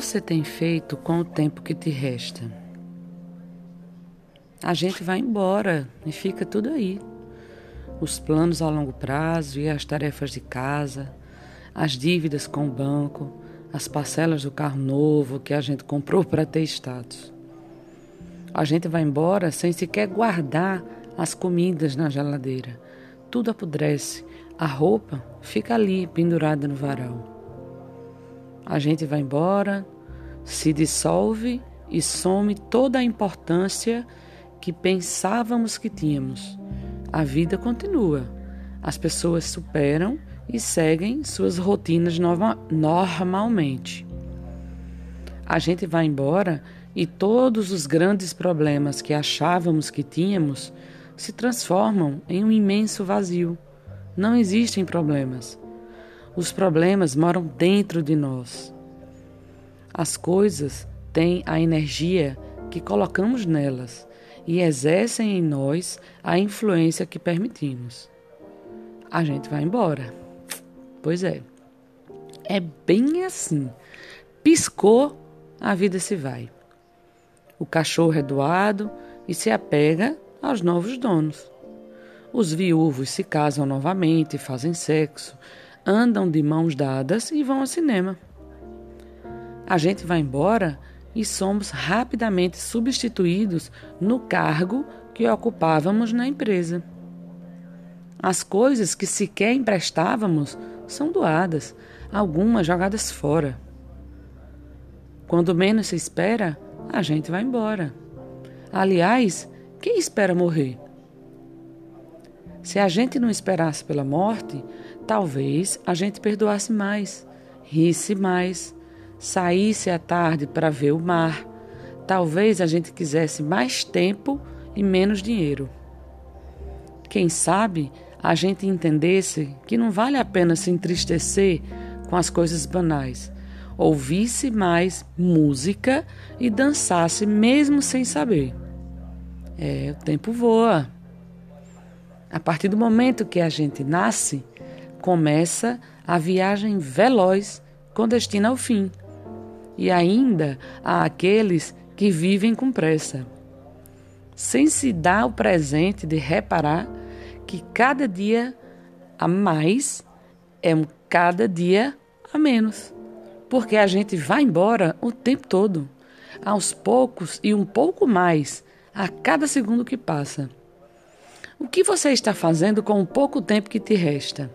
você tem feito com o tempo que te resta? A gente vai embora e fica tudo aí. Os planos a longo prazo e as tarefas de casa, as dívidas com o banco, as parcelas do carro novo que a gente comprou para ter status. A gente vai embora sem sequer guardar as comidas na geladeira. Tudo apodrece. A roupa fica ali pendurada no varal. A gente vai embora, se dissolve e some toda a importância que pensávamos que tínhamos. A vida continua. As pessoas superam e seguem suas rotinas nova, normalmente. A gente vai embora e todos os grandes problemas que achávamos que tínhamos se transformam em um imenso vazio. Não existem problemas. Os problemas moram dentro de nós. As coisas têm a energia que colocamos nelas e exercem em nós a influência que permitimos. A gente vai embora. Pois é. É bem assim. Piscou, a vida se vai. O cachorro é doado e se apega aos novos donos. Os viúvos se casam novamente, fazem sexo, andam de mãos dadas e vão ao cinema. A gente vai embora e somos rapidamente substituídos no cargo que ocupávamos na empresa. As coisas que sequer emprestávamos são doadas, algumas jogadas fora. Quando menos se espera, a gente vai embora. Aliás, quem espera morrer? Se a gente não esperasse pela morte, talvez a gente perdoasse mais, risse mais, saísse à tarde para ver o mar. Talvez a gente quisesse mais tempo e menos dinheiro. Quem sabe a gente entendesse que não vale a pena se entristecer com as coisas banais, ouvisse mais música e dançasse mesmo sem saber. É, o tempo voa. A partir do momento que a gente nasce, começa a viagem veloz com destino ao fim. E ainda há aqueles que vivem com pressa, sem se dar o presente de reparar que cada dia a mais é um cada dia a menos, porque a gente vai embora o tempo todo, aos poucos e um pouco mais a cada segundo que passa. O que você está fazendo com o pouco tempo que te resta?